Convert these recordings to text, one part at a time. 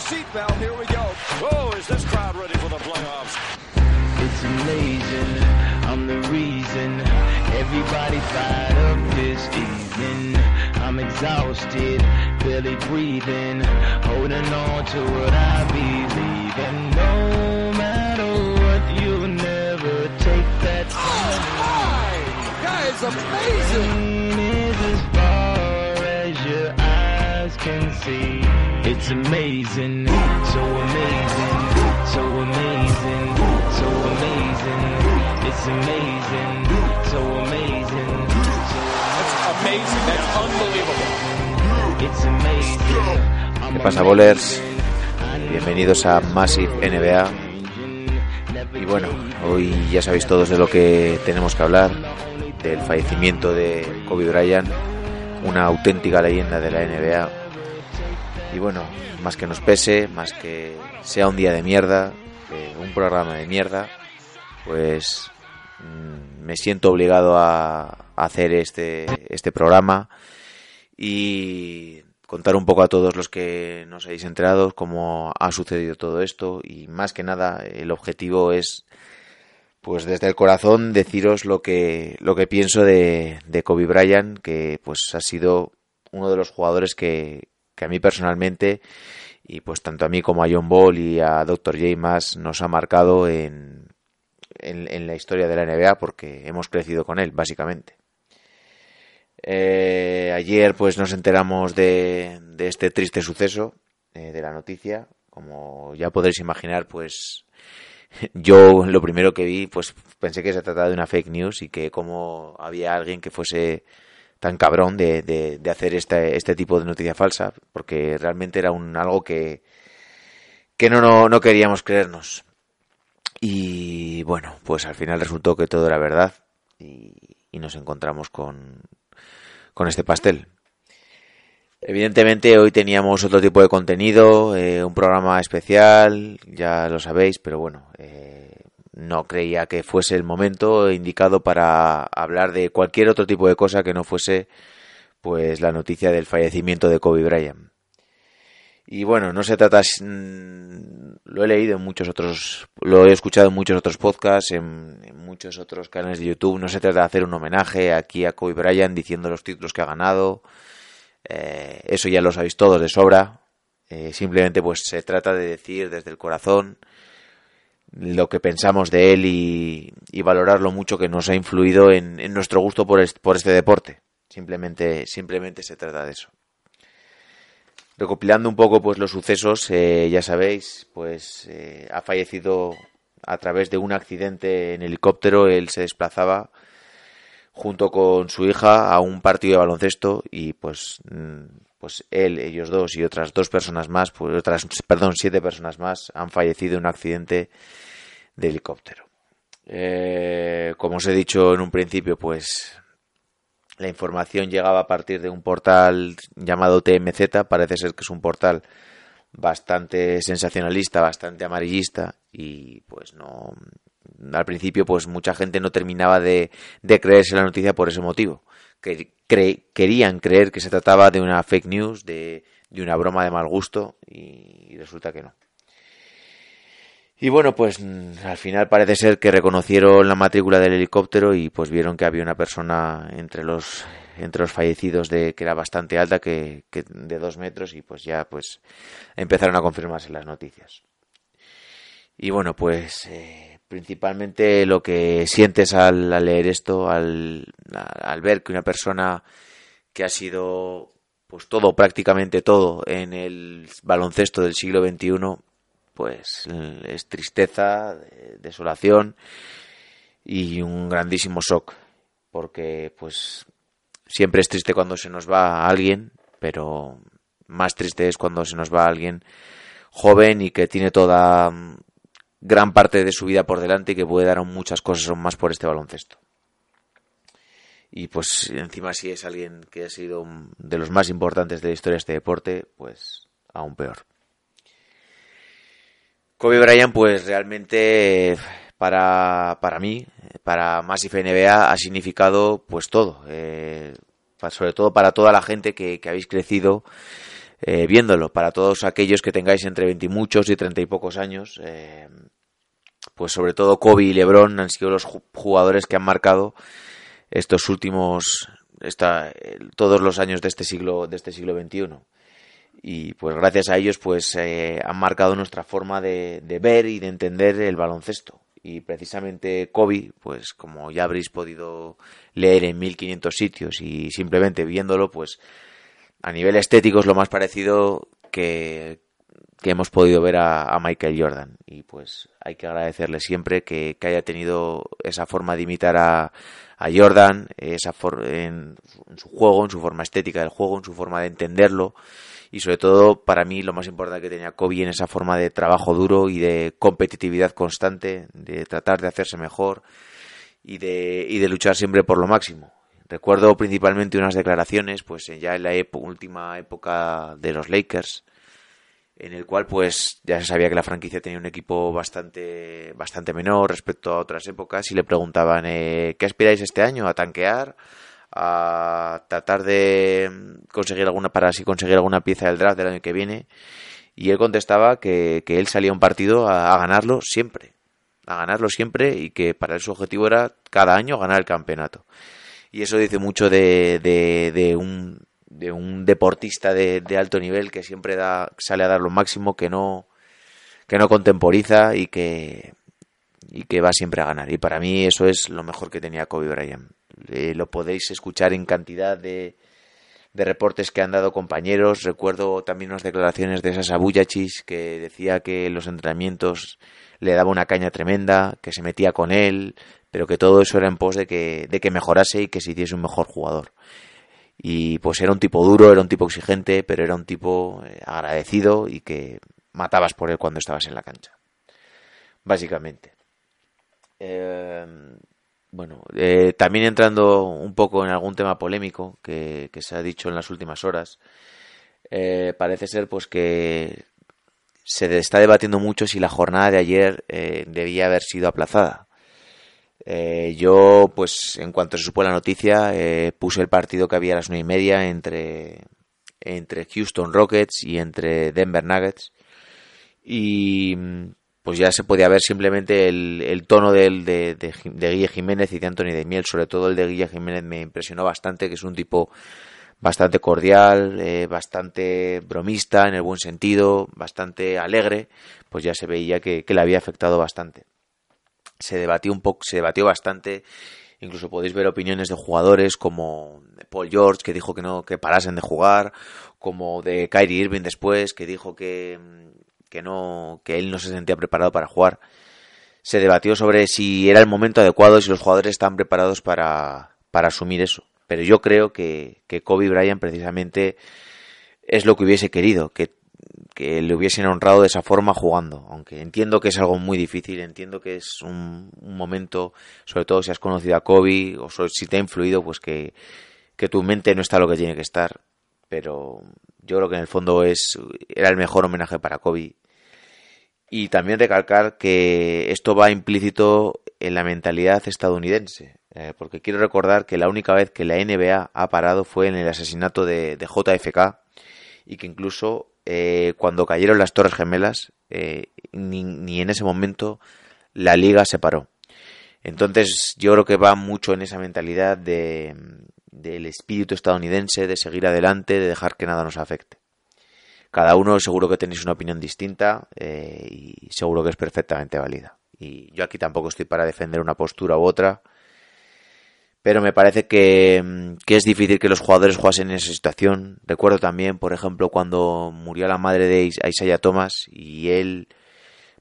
seatbelt. Here we go. Oh, is this crowd ready for the playoffs? It's amazing, I'm the reason everybody fired up this evening. I'm exhausted, barely breathing, holding on to what I believe And No matter what, you'll never take that. Oh, my! Guys, amazing! Is as can see. It's amazing, so amazing, so amazing, so amazing. It's amazing, so amazing. That's amazing. That's unbelievable. It's amazing. ¿Qué pasa, bowlers? Bienvenidos a Massive NBA. Y bueno, hoy ya sabéis todos de lo que tenemos que hablar, del fallecimiento de Kobe Bryant, una auténtica leyenda de la NBA. Y bueno, más que nos pese, más que sea un día de mierda, un programa de mierda, pues mm, me siento obligado a, a hacer este, este programa y contar un poco a todos los que nos hayáis enterado cómo ha sucedido todo esto. Y más que nada el objetivo es pues desde el corazón deciros lo que lo que pienso de, de Kobe Bryant que pues ha sido uno de los jugadores que, que a mí personalmente y pues tanto a mí como a John Ball y a Dr. J más nos ha marcado en, en, la historia de la NBA porque hemos crecido con él básicamente eh, ayer pues nos enteramos de, de este triste suceso, eh, de la noticia. Como ya podréis imaginar, pues yo lo primero que vi, pues pensé que se trataba de una fake news y que como había alguien que fuese tan cabrón de, de, de hacer este, este tipo de noticia falsa, porque realmente era un algo que, que no, no, no queríamos creernos. Y bueno, pues al final resultó que todo era verdad y, nos encontramos con, con este pastel. Evidentemente hoy teníamos otro tipo de contenido, eh, un programa especial, ya lo sabéis, pero bueno, eh, no creía que fuese el momento indicado para hablar de cualquier otro tipo de cosa que no fuese pues la noticia del fallecimiento de Kobe Bryant. Y bueno, no se trata, mm, lo he leído en muchos otros, lo he escuchado en muchos otros podcasts, en, muchos otros canales de YouTube. No se trata de hacer un homenaje aquí a Kobe Bryant diciendo los títulos que ha ganado. Eh, eso ya lo sabéis todos de sobra. Eh, simplemente pues se trata de decir desde el corazón lo que pensamos de él y, y valorar lo mucho que nos ha influido en, en nuestro gusto por este, por deporte. Simplemente, simplemente se trata de eso recopilando un poco pues los sucesos eh, ya sabéis pues eh, ha fallecido a través de un accidente en helicóptero él se desplazaba junto con su hija a un partido de baloncesto y pues pues él ellos dos y otras dos personas más pues otras perdón siete personas más han fallecido en un accidente de helicóptero eh, como os he dicho en un principio pues la información llegaba a partir de un portal llamado TMZ, parece ser que es un portal bastante sensacionalista, bastante amarillista y pues no al principio pues mucha gente no terminaba de, de creerse la noticia por ese motivo. Que cre querían creer que se trataba de una fake news, de, de una broma de mal gusto y resulta que no. Y bueno, pues al final parece ser que reconocieron la matrícula del helicóptero y pues vieron que había una persona entre los entre los fallecidos de que era bastante alta que, que de dos metros y pues ya pues empezaron a confirmarse las noticias. Y bueno, pues eh, principalmente lo que sientes al, al leer esto, al, al ver que una persona que ha sido pues todo, prácticamente todo en el baloncesto del siglo XXI pues es tristeza, desolación y un grandísimo shock, porque pues siempre es triste cuando se nos va a alguien, pero más triste es cuando se nos va a alguien joven y que tiene toda gran parte de su vida por delante y que puede dar muchas cosas aún más por este baloncesto. Y pues encima si es alguien que ha sido de los más importantes de la historia de este deporte, pues aún peor. Kobe Bryant, pues realmente para, para mí, para Massive NBA, ha significado pues todo. Eh, sobre todo para toda la gente que, que habéis crecido eh, viéndolo. Para todos aquellos que tengáis entre 20 y muchos y 30 y pocos años, eh, pues sobre todo Kobe y LeBron han sido los jugadores que han marcado estos últimos, esta, todos los años de este siglo, de este siglo XXI. Y pues gracias a ellos pues eh, han marcado nuestra forma de, de ver y de entender el baloncesto y precisamente Kobe, pues como ya habréis podido leer en 1500 sitios y simplemente viéndolo, pues a nivel estético es lo más parecido que, hemos podido ver a, Michael Jordan. Y pues hay que agradecerle siempre que, haya tenido esa forma de imitar a, a Jordan, esa en, en su juego, en su forma estética del juego, en su forma de entenderlo y sobre todo para mí lo más importante que tenía Kobe en esa forma de trabajo duro y de competitividad constante, de tratar de hacerse mejor y de, y de luchar siempre por lo máximo. Recuerdo principalmente unas declaraciones, pues ya en la última época de los Lakers, en el cual pues ya se sabía que la franquicia tenía un equipo bastante bastante menor respecto a otras épocas y le preguntaban eh, ¿qué aspiráis este año? ¿A tanquear? a tratar de conseguir alguna para así conseguir alguna pieza del draft del año que viene y él contestaba que, él salía a un partido a, ganarlo siempre a ganarlo siempre y que para él su objetivo era cada año ganar el campeonato y eso dice mucho de, de, un de un deportista de, de, alto nivel que siempre da sale a dar lo máximo que no que no contemporiza y que y que va siempre a ganar. Y para mí eso es lo mejor que tenía Kobe Bryant. Eh, lo podéis escuchar en cantidad de, de reportes que han dado compañeros. Recuerdo también unas declaraciones de Sasa Buyachis que decía que los entrenamientos le daba una caña tremenda, que se metía con él, pero que todo eso era en pos de que, de que mejorase y que se hiciese un mejor jugador. Y pues era un tipo duro, era un tipo exigente, pero era un tipo eh, agradecido y que matabas por él cuando estabas en la cancha. Básicamente. Eh, bueno, eh, también entrando un poco en algún tema polémico que, se ha dicho en las últimas horas, eh, parece ser pues que se está debatiendo mucho si la jornada de ayer eh, debía haber sido aplazada. yo, pues, en cuanto se supo la noticia, puse el partido que había a las nueve y media entre, entre Houston Rockets y entre Denver Nuggets. Y pues ya se podía ver simplemente el, tono de, de, de, Guille Jiménez y de Anthony de Miel, sobre todo el de Guille Jiménez me impresionó bastante, que es un tipo bastante cordial, eh, bastante bromista en el buen sentido, bastante alegre, pues ya se veía que, le había afectado bastante. Se debatió un poco, se debatió bastante, incluso podéis ver opiniones de jugadores como Paul George que dijo que no, que parasen de jugar, como de Kyrie Irving después, que dijo que, que no que él no se sentía preparado para jugar. Se debatió sobre si era el momento adecuado si los jugadores estaban preparados para, para asumir eso. Pero yo creo que, que Kobe Bryant precisamente es lo que hubiese querido, que, que le hubiesen honrado de esa forma jugando. Aunque entiendo que es algo muy difícil, entiendo que es un, un momento, sobre todo si has conocido a Kobe o si te ha influido, pues que, que tu mente no está lo que tiene que estar. Pero yo creo que en el fondo es era el mejor homenaje para Kobe y también recalcar que esto va implícito en la mentalidad estadounidense, eh, porque quiero recordar que la única vez que la NBA ha parado fue en el asesinato de, JFK y que incluso eh, cuando cayeron las Torres Gemelas, eh, ni, en ese momento la liga se paró. Entonces yo creo que va mucho en esa mentalidad de, del espíritu estadounidense, de seguir adelante, de dejar que nada nos afecte. Cada uno seguro que tenéis una opinión distinta eh, y seguro que es perfectamente válida. Y yo aquí tampoco estoy para defender una postura u otra, pero me parece que, es difícil que los jugadores jugasen en esa situación. Recuerdo también, por ejemplo, cuando murió la madre de Isaiah Thomas y él,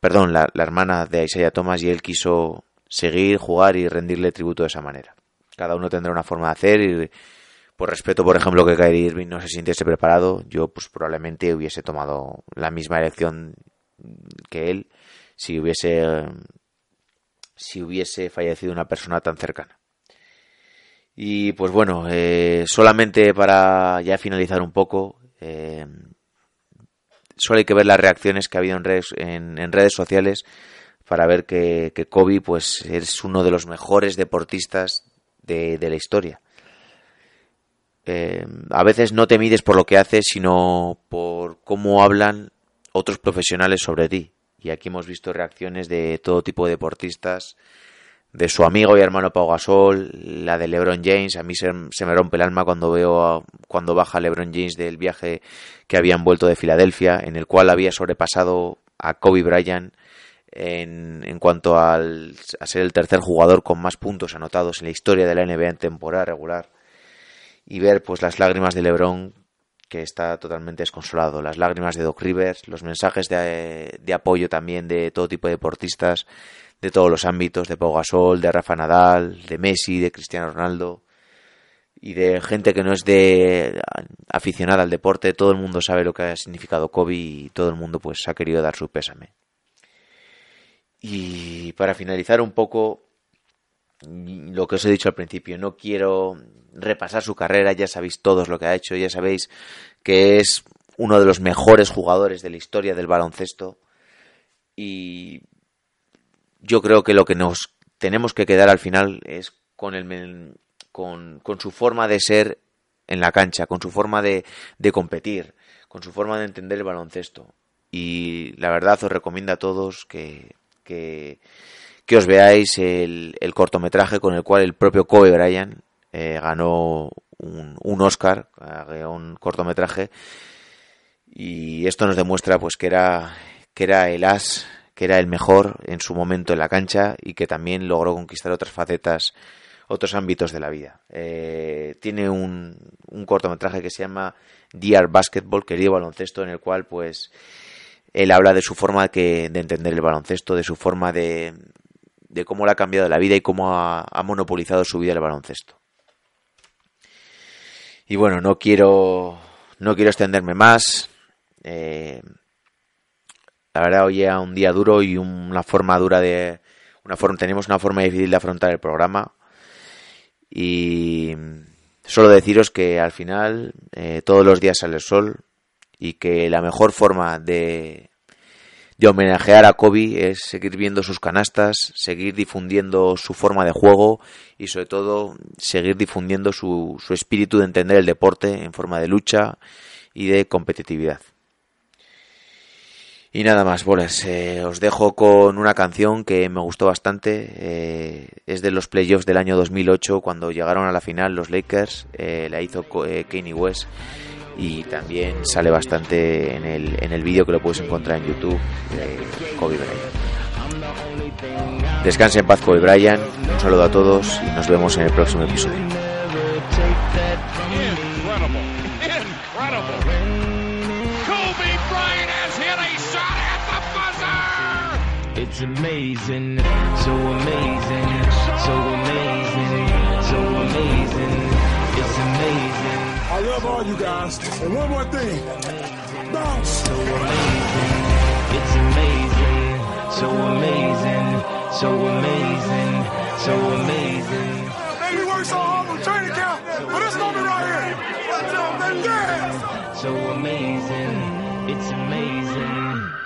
perdón, la, la hermana de Isaiah Thomas y él quiso seguir, jugar y rendirle tributo de esa manera. Cada uno tendrá una forma de hacer y por respeto, por ejemplo, que Kyrie Irving no se sintiese preparado, yo pues probablemente hubiese tomado la misma elección que él si hubiese si hubiese fallecido una persona tan cercana. Y pues bueno, eh, solamente para ya finalizar un poco, eh, solo hay que ver las reacciones que ha habido en redes, en, redes sociales para ver que, que, Kobe pues es uno de los mejores deportistas de, de la historia eh, a veces no te mides por lo que haces, sino por cómo hablan otros profesionales sobre ti. Y aquí hemos visto reacciones de todo tipo de deportistas, de su amigo y hermano Pau Gasol, la de LeBron James. A mí se, me rompe el alma cuando veo cuando baja LeBron James del viaje que habían vuelto de Filadelfia, en el cual había sobrepasado a Kobe Bryant en, en cuanto al, a ser el tercer jugador con más puntos anotados en la historia de la NBA en temporada regular. Y ver pues las lágrimas de LeBron que está totalmente desconsolado. Las lágrimas de Doc Rivers, los mensajes de, de, apoyo también de todo tipo de deportistas, de todos los ámbitos, de Pau Gasol, de Rafa Nadal, de Messi, de Cristiano Ronaldo y de gente que no es de aficionada al deporte. Todo el mundo sabe lo que ha significado Kobe y todo el mundo pues ha querido dar su pésame. Y para finalizar un poco lo que os he dicho al principio, no quiero repasar su carrera, ya sabéis todos lo que ha hecho, ya sabéis que es uno de los mejores jugadores de la historia del baloncesto y yo creo que lo que nos tenemos que quedar al final es con, el, con, con su forma de ser en la cancha, con su forma de, de competir, con su forma de entender el baloncesto. Y la verdad os recomiendo a todos que, que, que os veáis el, el, cortometraje con el cual el propio Kobe Bryant eh, ganó un, un Oscar, un cortometraje, y esto nos demuestra pues que era, que era el as, que era el mejor en su momento en la cancha y que también logró conquistar otras facetas, otros ámbitos de la vida. Eh, tiene un, un cortometraje que se llama Dear Basketball, querido baloncesto, en el cual pues él habla de su forma que, de entender el baloncesto, de su forma de, de cómo le ha cambiado la vida y cómo ha, monopolizado su vida el baloncesto. Y bueno, no quiero, no quiero extenderme más. Eh, la verdad, hoy era un día duro y una forma dura de. Una forma, tenemos una forma difícil de afrontar el programa. Y solo deciros que al final eh, todos los días sale el sol y que la mejor forma de, de homenajear a Kobe es seguir viendo sus canastas, seguir difundiendo su forma de juego y sobre todo seguir difundiendo su, su espíritu de entender el deporte en forma de lucha y de competitividad. Y nada más, bolas. Eh, os dejo con una canción que me gustó bastante. Eh, es de los playoffs del año 2008, cuando llegaron a la final los Lakers. Eh, la hizo eh, Kanye West y también sale bastante en el, en el vídeo que lo puedes encontrar en YouTube de Kobe Bryant. Descanse en paz Kobe Bryant, un saludo a todos y nos vemos en el próximo episodio. It's amazing, so amazing, so amazing, so amazing. It's amazing, I love all you guys. And one more thing. Bounce. so amazing. It's amazing, so amazing, so amazing, so amazing. Man, you work so hard on training camp, but it's gonna be right here. Let's go, man. Yeah. So amazing, it's amazing.